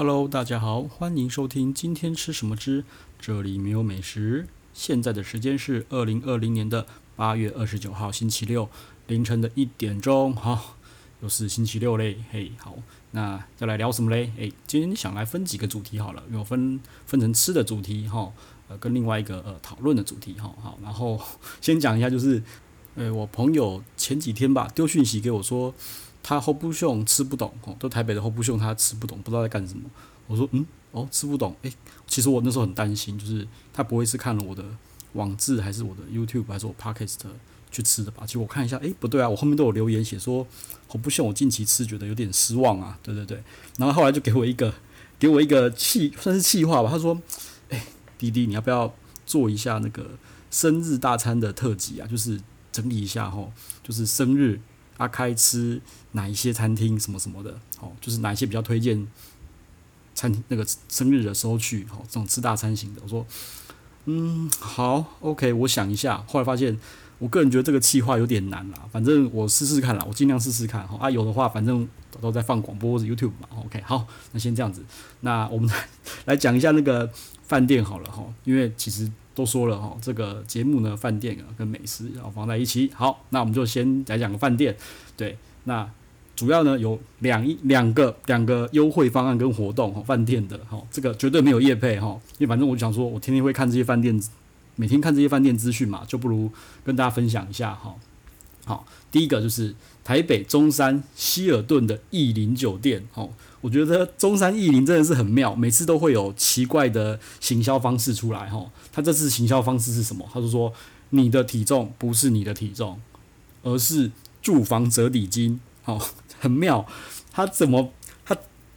Hello，大家好，欢迎收听今天吃什么之这里没有美食。现在的时间是二零二零年的八月二十九号星期六凌晨的一点钟。好，又是星期六嘞，嘿，好，那要来聊什么嘞？诶，今天想来分几个主题好了，有分分成吃的主题哈，呃，跟另外一个呃讨论的主题哈，好，然后先讲一下，就是呃，我朋友前几天吧丢讯息给我说。他 hold 不凶吃不懂哦，都台北的 hold 不凶他吃不懂，不知道在干什么。我说嗯哦吃不懂，诶、其实我那时候很担心，就是他不会是看了我的网志还是我的 YouTube 还是我 Podcast 去吃的吧？其实我看一下，诶、不对啊，我后面都有留言写说 hold 不凶我近期吃觉得有点失望啊，对对对。然后后来就给我一个 给我一个气算是气话吧，他说，诶、滴滴你要不要做一下那个生日大餐的特辑啊？就是整理一下吼，就是生日。阿开吃哪一些餐厅什么什么的，哦，就是哪一些比较推荐餐厅那个生日的时候去，哦，这种吃大餐型的。我说，嗯，好，OK，我想一下。后来发现，我个人觉得这个企划有点难啦。反正我试试看啦，我尽量试试看。哈，啊，有的话，反正都在放广播或者 YouTube 嘛。OK，好，那先这样子。那我们 来讲一下那个饭店好了，哈，因为其实。都说了哈，这个节目呢，饭店啊跟美食要放在一起。好，那我们就先来讲个饭店。对，那主要呢有两一两个两个优惠方案跟活动哈，饭店的哈，这个绝对没有业配哈，因为反正我就想说，我天天会看这些饭店，每天看这些饭店资讯嘛，就不如跟大家分享一下哈。好，第一个就是台北中山希尔顿的逸林酒店哦。我觉得中山逸林真的是很妙，每次都会有奇怪的行销方式出来哈。他这次行销方式是什么？他就说你的体重不是你的体重，而是住房折抵金，哦，很妙。他怎么他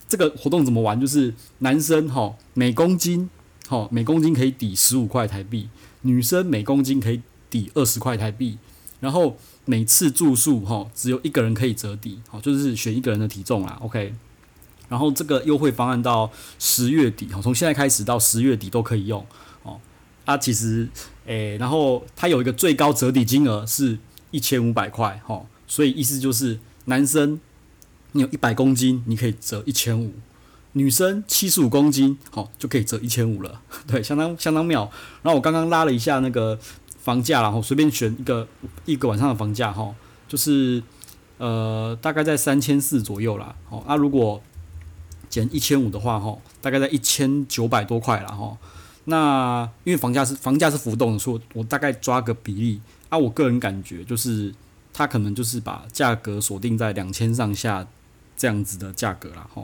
这个活动怎么玩？就是男生哈每公斤哈每公斤可以抵十五块台币，女生每公斤可以抵二十块台币，然后每次住宿哈只有一个人可以折抵，好就是选一个人的体重啦。OK。然后这个优惠方案到十月底，哈，从现在开始到十月底都可以用，哦，啊，其实，诶，然后它有一个最高折抵金额是一千五百块，哈，所以意思就是男生你有一百公斤，你可以折一千五，女生七十五公斤，好，就可以折一千五了，对，相当相当妙。然后我刚刚拉了一下那个房价，然后随便选一个一个晚上的房价，哈，就是呃大概在三千四左右啦，好，啊如果减一千五的话，哈，大概在一千九百多块了，哈。那因为房价是房价是浮动的，所以我大概抓个比例啊。我个人感觉就是，它可能就是把价格锁定在两千上下这样子的价格了，哈。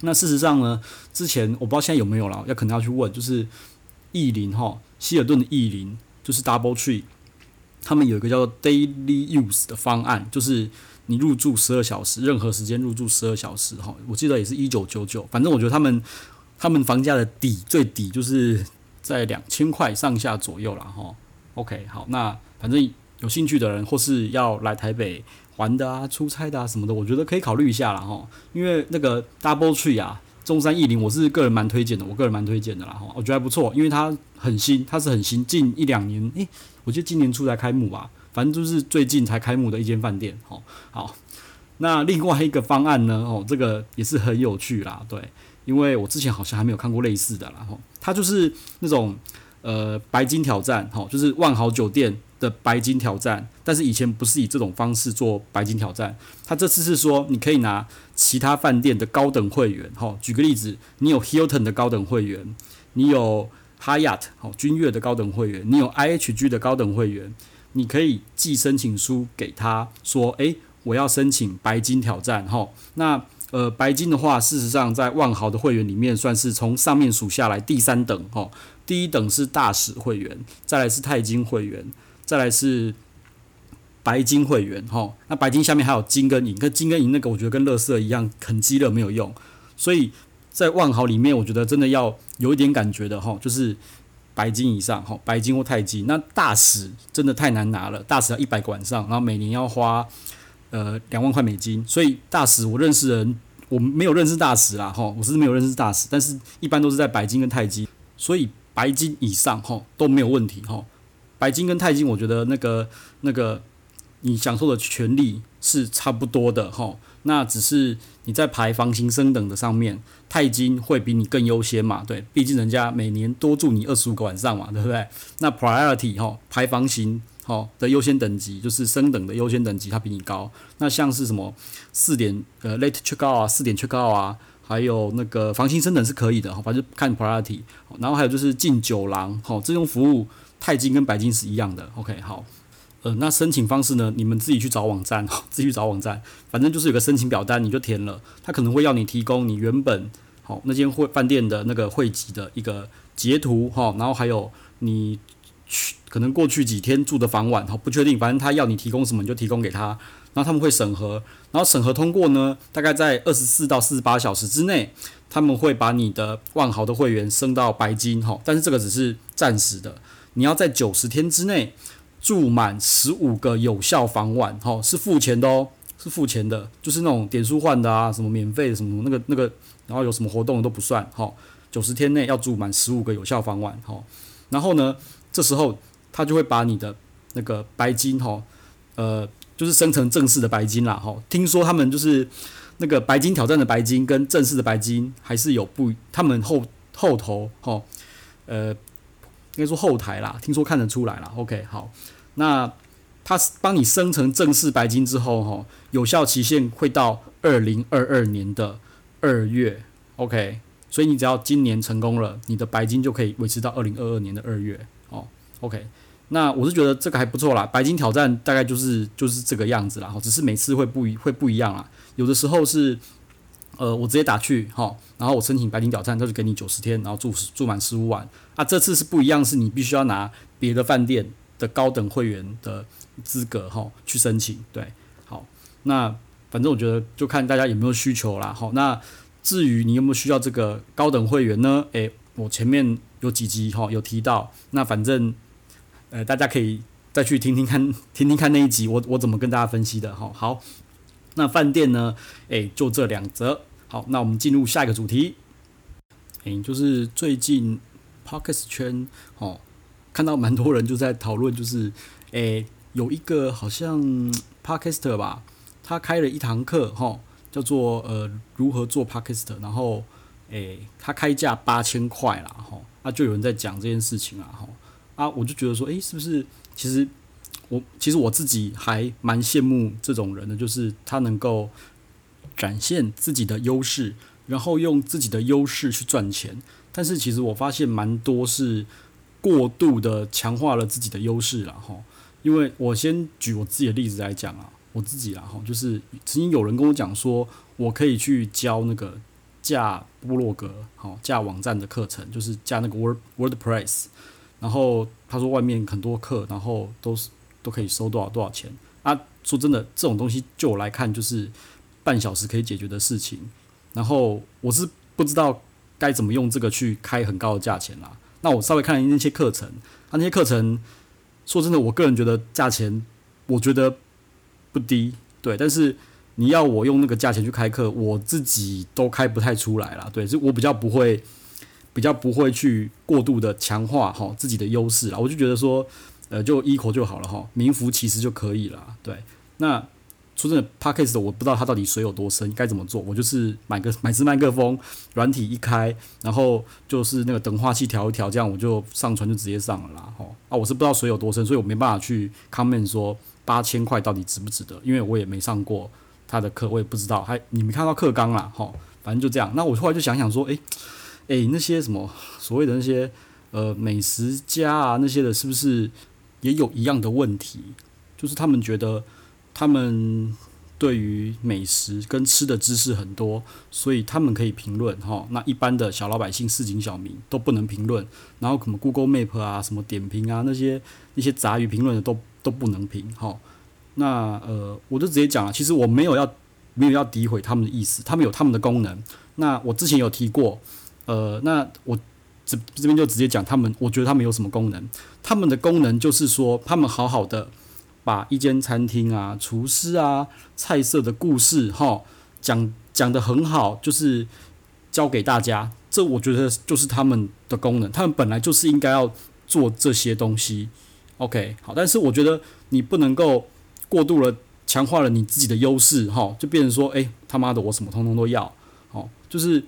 那事实上呢，之前我不知道现在有没有了，要可能要去问，就是意林哈，希尔顿的意林就是 Double Tree，他们有一个叫做 Daily Use 的方案，就是。你入住十二小时，任何时间入住十二小时，哈，我记得也是一九九九。反正我觉得他们他们房价的底最底就是在两千块上下左右了，哈。OK，好，那反正有兴趣的人或是要来台北玩的啊、出差的啊什么的，我觉得可以考虑一下了，哈。因为那个 Double Tree 啊，中山逸林，我是个人蛮推荐的，我个人蛮推荐的啦，哈。我觉得还不错，因为它很新，它是很新，近一两年，诶，我记得今年初才开幕吧。反正就是最近才开幕的一间饭店，好，好，那另外一个方案呢，哦，这个也是很有趣啦，对，因为我之前好像还没有看过类似的啦，吼，它就是那种呃白金挑战，吼，就是万豪酒店的白金挑战，但是以前不是以这种方式做白金挑战，他这次是说你可以拿其他饭店的高等会员，吼，举个例子，你有 Hilton 的高等会员，你有 Hyatt 好君悦的高等会员，你有 IHG 的高等会员。你可以寄申请书给他说：“诶，我要申请白金挑战。”哈，那呃，白金的话，事实上在万豪的会员里面算是从上面数下来第三等。哈，第一等是大使会员，再来是钛金会员，再来是白金会员。哈，那白金下面还有金跟银，跟金跟银那个我觉得跟乐色一样，很鸡肋没有用。所以在万豪里面，我觉得真的要有一点感觉的哈，就是。白金以上，哈，白金或钛金，那大使真的太难拿了，大使要一百个晚上，然后每年要花呃两万块美金，所以大使我认识人，我没有认识大使啦，哈，我是没有认识大使，但是一般都是在白金跟钛金，所以白金以上，哈，都没有问题，哈，白金跟钛金，我觉得那个那个你享受的权利是差不多的，哈，那只是你在排房型升等的上面，钛金会比你更优先嘛？对，毕竟人家每年多住你二十五个晚上嘛，对不对？那 priority 哈，排房型哈的优先等级就是升等的优先等级，它比你高。那像是什么四点呃 late check out 啊，四点 check out 啊，还有那个房型升等是可以的，反正看 priority。然后还有就是进酒廊，好，这种服务泰金跟白金是一样的。OK，好。呃，那申请方式呢？你们自己去找网站，自己去找网站，反正就是有个申请表单，你就填了。他可能会要你提供你原本好那间会饭店的那个会籍的一个截图哈，然后还有你去可能过去几天住的房晚哈，不确定，反正他要你提供什么你就提供给他，然后他们会审核，然后审核通过呢，大概在二十四到四十八小时之内，他们会把你的万豪的会员升到白金哈，但是这个只是暂时的，你要在九十天之内。住满十五个有效房晚，哈，是付钱的哦，是付钱的，就是那种点数换的啊，什么免费的什么那个那个，然后有什么活动都不算，哈，九十天内要住满十五个有效房晚，哈，然后呢，这时候他就会把你的那个白金，哈，呃，就是生成正式的白金啦，哈，听说他们就是那个白金挑战的白金跟正式的白金还是有不，他们后后头，哈，呃，应该说后台啦，听说看得出来啦，OK，好。那它帮你生成正式白金之后，哈，有效期限会到二零二二年的二月，OK，所以你只要今年成功了，你的白金就可以维持到二零二二年的二月，哦，OK，那我是觉得这个还不错啦，白金挑战大概就是就是这个样子啦，哈，只是每次会不一会不一样啦，有的时候是，呃，我直接打去，哈，然后我申请白金挑战，他就给你九十天，然后住住满十五晚，啊，这次是不一样，是你必须要拿别的饭店。的高等会员的资格哈，去申请对，好，那反正我觉得就看大家有没有需求啦，好，那至于你有没有需要这个高等会员呢？诶，我前面有几集哈有提到，那反正呃大家可以再去听听看，听听看那一集我我怎么跟大家分析的哈。好，那饭店呢？诶，就这两则。好，那我们进入下一个主题，诶，就是最近 Podcast 圈哦。看到蛮多人就在讨论，就是，诶、有一个好像 Podcaster 吧，他开了一堂课，哈，叫做呃如何做 Podcaster，然后，诶、他开价八千块啦，哈，啊，就有人在讲这件事情啊，哈，啊，我就觉得说，诶、是不是其实我其实我自己还蛮羡慕这种人的，就是他能够展现自己的优势，然后用自己的优势去赚钱，但是其实我发现蛮多是。过度的强化了自己的优势了哈，因为我先举我自己的例子来讲啊，我自己啦哈，就是曾经有人跟我讲说，我可以去教那个架部落格好架网站的课程，就是架那个 Word WordPress，然后他说外面很多课，然后都是都可以收多少多少钱啊，说真的，这种东西就我来看就是半小时可以解决的事情，然后我是不知道该怎么用这个去开很高的价钱啦。那我稍微看了那些课程，他那些课程，说真的，我个人觉得价钱，我觉得不低，对。但是你要我用那个价钱去开课，我自己都开不太出来啦，对。就我比较不会，比较不会去过度的强化哈自己的优势啦。我就觉得说，呃，就一口就好了哈，名副其实就可以了，对。那。说真的，Podcast 的我不知道它到底水有多深，该怎么做？我就是买个买支麦克风，软体一开，然后就是那个等化器调一调，这样我就上传就直接上了啦。哈啊，我是不知道水有多深，所以我没办法去 comment 说八千块到底值不值得，因为我也没上过他的课，我也不知道。还你没看到课纲啦，哈，反正就这样。那我后来就想想说，诶、欸、诶、那些什么所谓的那些呃美食家啊那些的，是不是也有一样的问题？就是他们觉得。他们对于美食跟吃的知识很多，所以他们可以评论哈。那一般的小老百姓、市井小民都不能评论。然后什么 Google Map 啊、什么点评啊那些那些杂鱼评论的都都不能评哈。那呃，我就直接讲了，其实我没有要没有要诋毁他们的意思，他们有他们的功能。那我之前有提过，呃，那我这这边就直接讲他们，我觉得他们有什么功能？他们的功能就是说，他们好好的。把一间餐厅啊、厨师啊、菜色的故事，哈，讲讲得很好，就是教给大家。这我觉得就是他们的功能，他们本来就是应该要做这些东西。OK，好，但是我觉得你不能够过度了强化了你自己的优势，哈，就变成说，哎，他妈的，我什么通通都要，哦，就是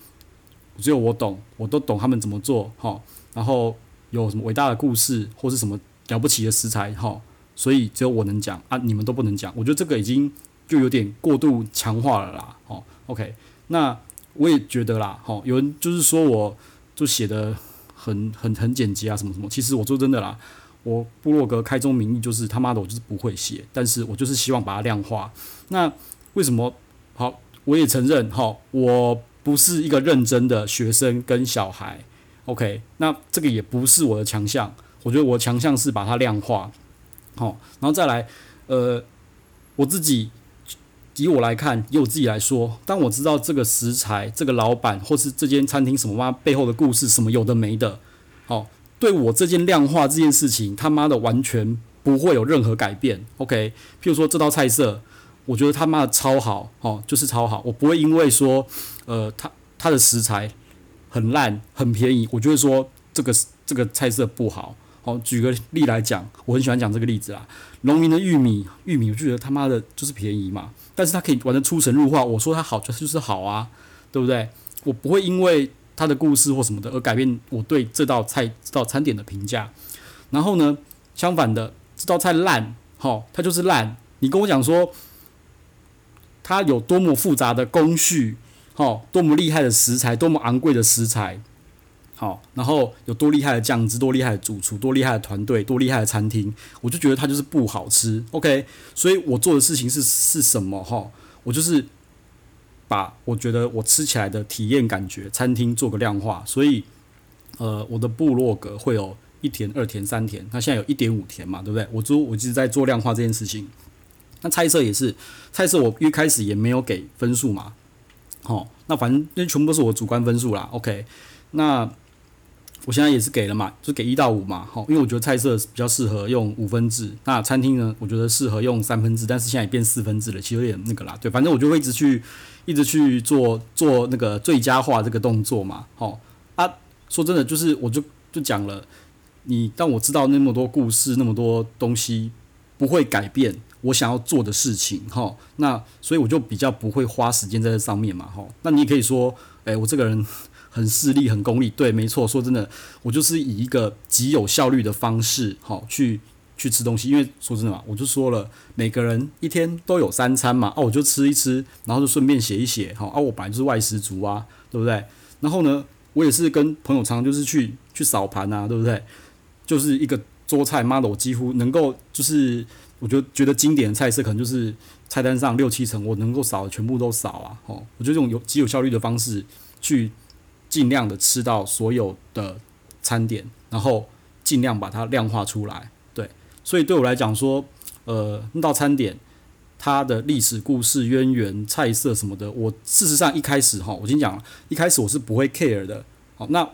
只有我懂，我都懂他们怎么做，哈，然后有什么伟大的故事或是什么了不起的食材，哈，所以只有我能讲啊，你们都不能讲，我觉得这个已经就有点过度强化了啦，哦，OK，那我也觉得啦，哈，有人就是说我就写的。很很很简洁啊，什么什么？其实我说真的啦，我部落格开宗明义就是他妈的，我就是不会写，但是我就是希望把它量化。那为什么？好，我也承认，哈，我不是一个认真的学生跟小孩。OK，那这个也不是我的强项。我觉得我的强项是把它量化。好，然后再来，呃，我自己。以我来看，以我自己来说，当我知道这个食材、这个老板或是这间餐厅什么嘛背后的故事，什么有的没的，好，对我这件量化这件事情，他妈的完全不会有任何改变。OK，譬如说这道菜色，我觉得他妈的超好，哦，就是超好，我不会因为说，呃，他他的食材很烂很便宜，我就会说这个这个菜色不好。好，举个例来讲，我很喜欢讲这个例子啦。农民的玉米，玉米我就觉得他妈的就是便宜嘛，但是他可以玩得出神入化。我说他好，就是好啊，对不对？我不会因为他的故事或什么的而改变我对这道菜、这道餐点的评价。然后呢，相反的，这道菜烂，好，它就是烂。你跟我讲说，它有多么复杂的工序，好，多么厉害的食材，多么昂贵的食材。好，然后有多厉害的酱汁，多厉害的主厨，多厉害的团队，多厉害的餐厅，我就觉得它就是不好吃。OK，所以我做的事情是是什么？哈，我就是把我觉得我吃起来的体验感觉，餐厅做个量化。所以，呃，我的部落格会有一田、二田、三田，那现在有一点五田嘛，对不对？我做我一直在做量化这件事情。那菜色也是，菜色我一开始也没有给分数嘛。好，那反正那全部都是我主观分数啦。OK，那。我现在也是给了嘛，就给一到五嘛，好，因为我觉得菜色比较适合用五分制，那餐厅呢，我觉得适合用三分制，但是现在也变四分制了，其实有点那个啦，对，反正我就会一直去，一直去做做那个最佳化这个动作嘛，好啊，说真的，就是我就就讲了，你当我知道那么多故事，那么多东西不会改变我想要做的事情，哈，那所以我就比较不会花时间在这上面嘛，哈，那你也可以说，哎，我这个人。很势利，很功利，对，没错。说真的，我就是以一个极有效率的方式，哈去去吃东西。因为说真的嘛，我就说了，每个人一天都有三餐嘛，哦，我就吃一吃，然后就顺便写一写，好，啊，我本来就是外食族啊，对不对？然后呢，我也是跟朋友常常就是去去扫盘啊，对不对？就是一个桌菜，妈的，我几乎能够就是，我就觉得经典的菜色可能就是菜单上六七成，我能够扫的全部都扫啊，哦，我觉得这种有极有效率的方式去。尽量的吃到所有的餐点，然后尽量把它量化出来。对，所以对我来讲说，呃，那道餐点它的历史故事渊源、菜色什么的，我事实上一开始哈，我先讲了，一开始我是不会 care 的。好，那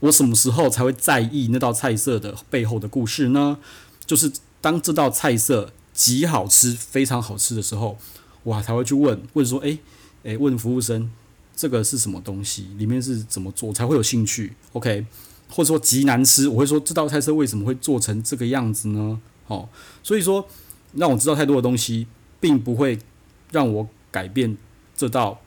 我什么时候才会在意那道菜色的背后的故事呢？就是当这道菜色极好吃、非常好吃的时候，我才会去问问说，诶诶，问服务生。这个是什么东西？里面是怎么做才会有兴趣？OK，或者说极难吃，我会说这道菜色为什么会做成这个样子呢？哦，所以说让我知道太多的东西，并不会让我改变这道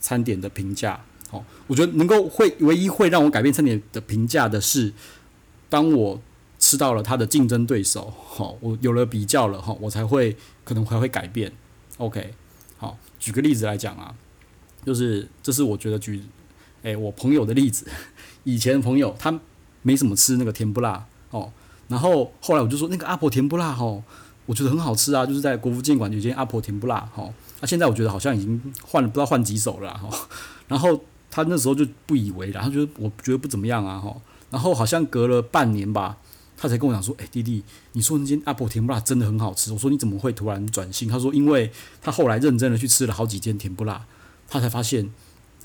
餐点的评价。哦，我觉得能够会唯一会让我改变餐点的评价的是，当我吃到了他的竞争对手，好，我有了比较了，哈，我才会可能还会改变。OK，好，举个例子来讲啊。就是，这是我觉得举，诶，我朋友的例子。以前朋友他没怎么吃那个甜不辣哦，然后后来我就说那个阿婆甜不辣哦，我觉得很好吃啊，就是在国父纪念馆有间阿婆甜不辣哦。那现在我觉得好像已经换了，不知道换几手了哈。然后他那时候就不以为然，他觉得我觉得不怎么样啊哈。然后好像隔了半年吧，他才跟我讲说，诶，弟弟，你说那间阿婆甜不辣真的很好吃。我说你怎么会突然转性？他说因为他后来认真的去吃了好几间甜不辣。他才发现，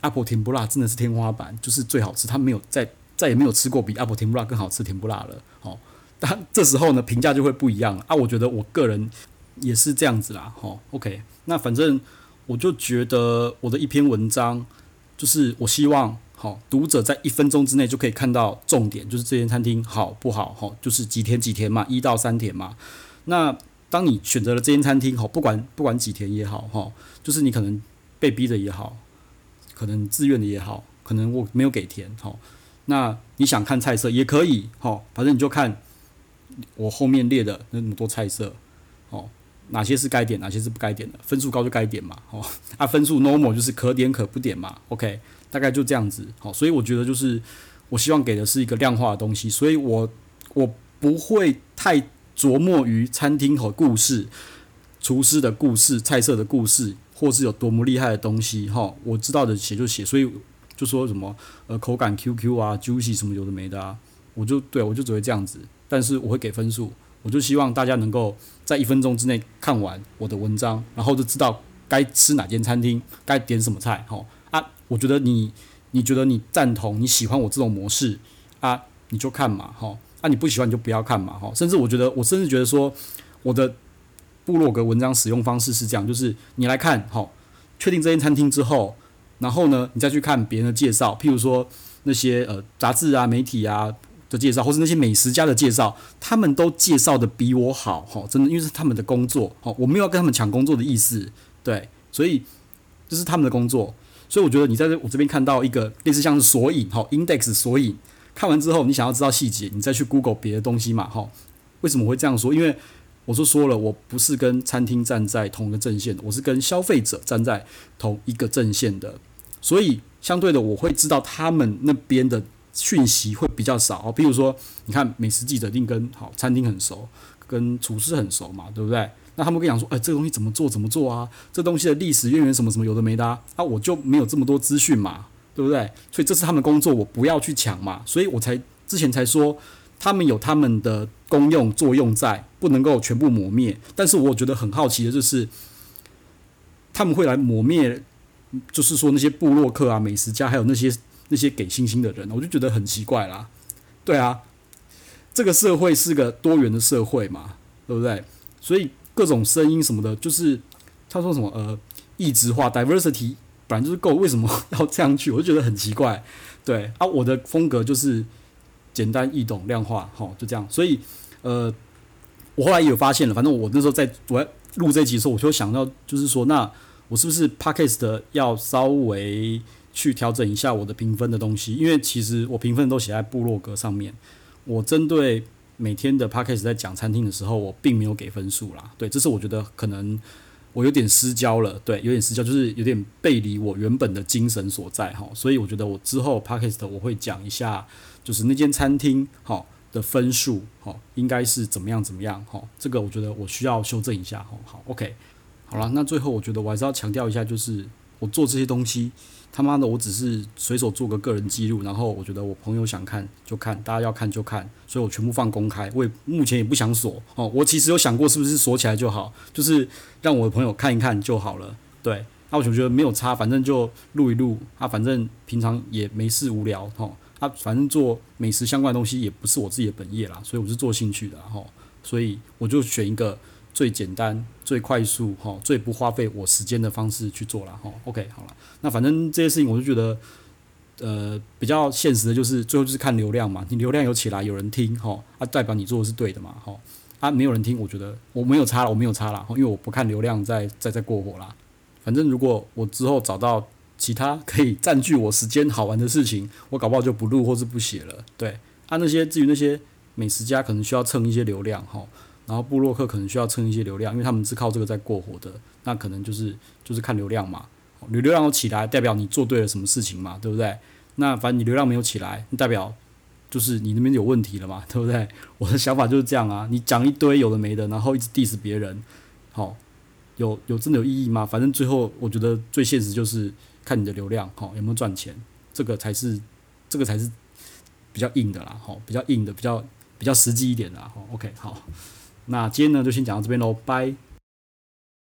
阿婆甜不辣真的是天花板，就是最好吃。他没有再再也没有吃过比阿婆甜不辣更好吃甜不辣了。好，但这时候呢，评价就会不一样了啊。我觉得我个人也是这样子啦。好，OK，那反正我就觉得我的一篇文章，就是我希望好读者在一分钟之内就可以看到重点，就是这间餐厅好不好？好，就是几天几天嘛，一到三天嘛。那当你选择了这间餐厅，哈，不管不管几天也好，哈，就是你可能被逼的也好，可能自愿的也好，可能我没有给填，哈，那你想看菜色也可以，哈，反正你就看我后面列的那么多菜色，哦，哪些是该点，哪些是不该点的，分数高就该点嘛，哦，啊，分数 normal 就是可点可不点嘛，OK，大概就这样子，好，所以我觉得就是我希望给的是一个量化的东西，所以我我不会太。琢磨于餐厅和故事、厨师的故事、菜色的故事，或是有多么厉害的东西，哈，我知道的写就写，所以就说什么呃口感 QQ 啊、juicy 什么有的没的啊，我就对我就只会这样子，但是我会给分数，我就希望大家能够在一分钟之内看完我的文章，然后就知道该吃哪间餐厅，该点什么菜，哈，我觉得你你觉得你赞同、你喜欢我这种模式啊，你就看嘛，哈。啊、你不喜欢你就不要看嘛，哈！甚至我觉得，我甚至觉得说，我的部落格文章使用方式是这样，就是你来看，哈，确定这间餐厅之后，然后呢，你再去看别人的介绍，譬如说那些呃杂志啊、媒体啊的介绍，或是那些美食家的介绍，他们都介绍的比我好，哈，真的，因为是他们的工作，哈，我没有要跟他们抢工作的意思，对，所以这是他们的工作，所以我觉得你在这我这边看到一个类似像是索引，哈，index 索引。看完之后，你想要知道细节，你再去 Google 别的东西嘛，哈。为什么会这样说？因为我就说了，我不是跟餐厅站在同一个阵线的，我是跟消费者站在同一个阵线的，所以相对的，我会知道他们那边的讯息会比较少。比如说，你看美食记者一定跟好餐厅很熟，跟厨师很熟嘛，对不对？那他们跟你讲说，哎，这个东西怎么做？怎么做啊？这东西的历史渊源什么什么有的没的啊？啊，我就没有这么多资讯嘛。对不对？所以这是他们工作，我不要去抢嘛。所以我才之前才说，他们有他们的功用作用在，不能够全部抹灭。但是我觉得很好奇的就是，他们会来抹灭，就是说那些部落客啊、美食家，还有那些那些给星星的人，我就觉得很奇怪啦。对啊，这个社会是个多元的社会嘛，对不对？所以各种声音什么的，就是他说什么呃，异质化 （diversity）。本来就是够，为什么要这样去？我就觉得很奇怪。对啊，我的风格就是简单易懂、量化，好，就这样。所以，呃，我后来也有发现了。反正我那时候在我在录这集的时候，我就想到，就是说，那我是不是 Podcast 要稍微去调整一下我的评分的东西？因为其实我评分都写在部落格上面。我针对每天的 Podcast 在讲餐厅的时候，我并没有给分数啦。对，这是我觉得可能。我有点失焦了，对，有点失焦，就是有点背离我原本的精神所在哈，所以我觉得我之后 Podcast 我会讲一下，就是那间餐厅哈的分数哈应该是怎么样怎么样哈，这个我觉得我需要修正一下哈，好，OK，好了，那最后我觉得我还是要强调一下，就是我做这些东西。他妈的，我只是随手做个个人记录，然后我觉得我朋友想看就看，大家要看就看，所以我全部放公开。我也目前也不想锁哦，我其实有想过是不是锁起来就好，就是让我的朋友看一看就好了。对，那我就觉得没有差，反正就录一录，啊，反正平常也没事无聊哈，啊，反正做美食相关的东西也不是我自己的本业啦，所以我是做兴趣的哈，所以我就选一个。最简单、最快速、哈、最不花费我时间的方式去做了哈。OK，好了，那反正这些事情我就觉得，呃，比较现实的就是最后就是看流量嘛。你流量有起来，有人听哈，啊，代表你做的是对的嘛，哈。啊，没有人听，我觉得我没有差了，我没有差了，因为我不看流量再再再过火啦。反正如果我之后找到其他可以占据我时间好玩的事情，我搞不好就不录或是不写了。对，啊，那些至于那些美食家可能需要蹭一些流量哈。然后部落客可能需要蹭一些流量，因为他们是靠这个在过活的，那可能就是就是看流量嘛，流流量有起来，代表你做对了什么事情嘛，对不对？那反正你流量没有起来，代表就是你那边有问题了嘛，对不对？我的想法就是这样啊，你讲一堆有的没的，然后一直 diss 别人，好，有有真的有意义吗？反正最后我觉得最现实就是看你的流量，好，有没有赚钱，这个才是这个才是比较硬的啦，好，比较硬的，比较比较实际一点的，好，OK，好。那今天呢，就先讲到这边喽，拜。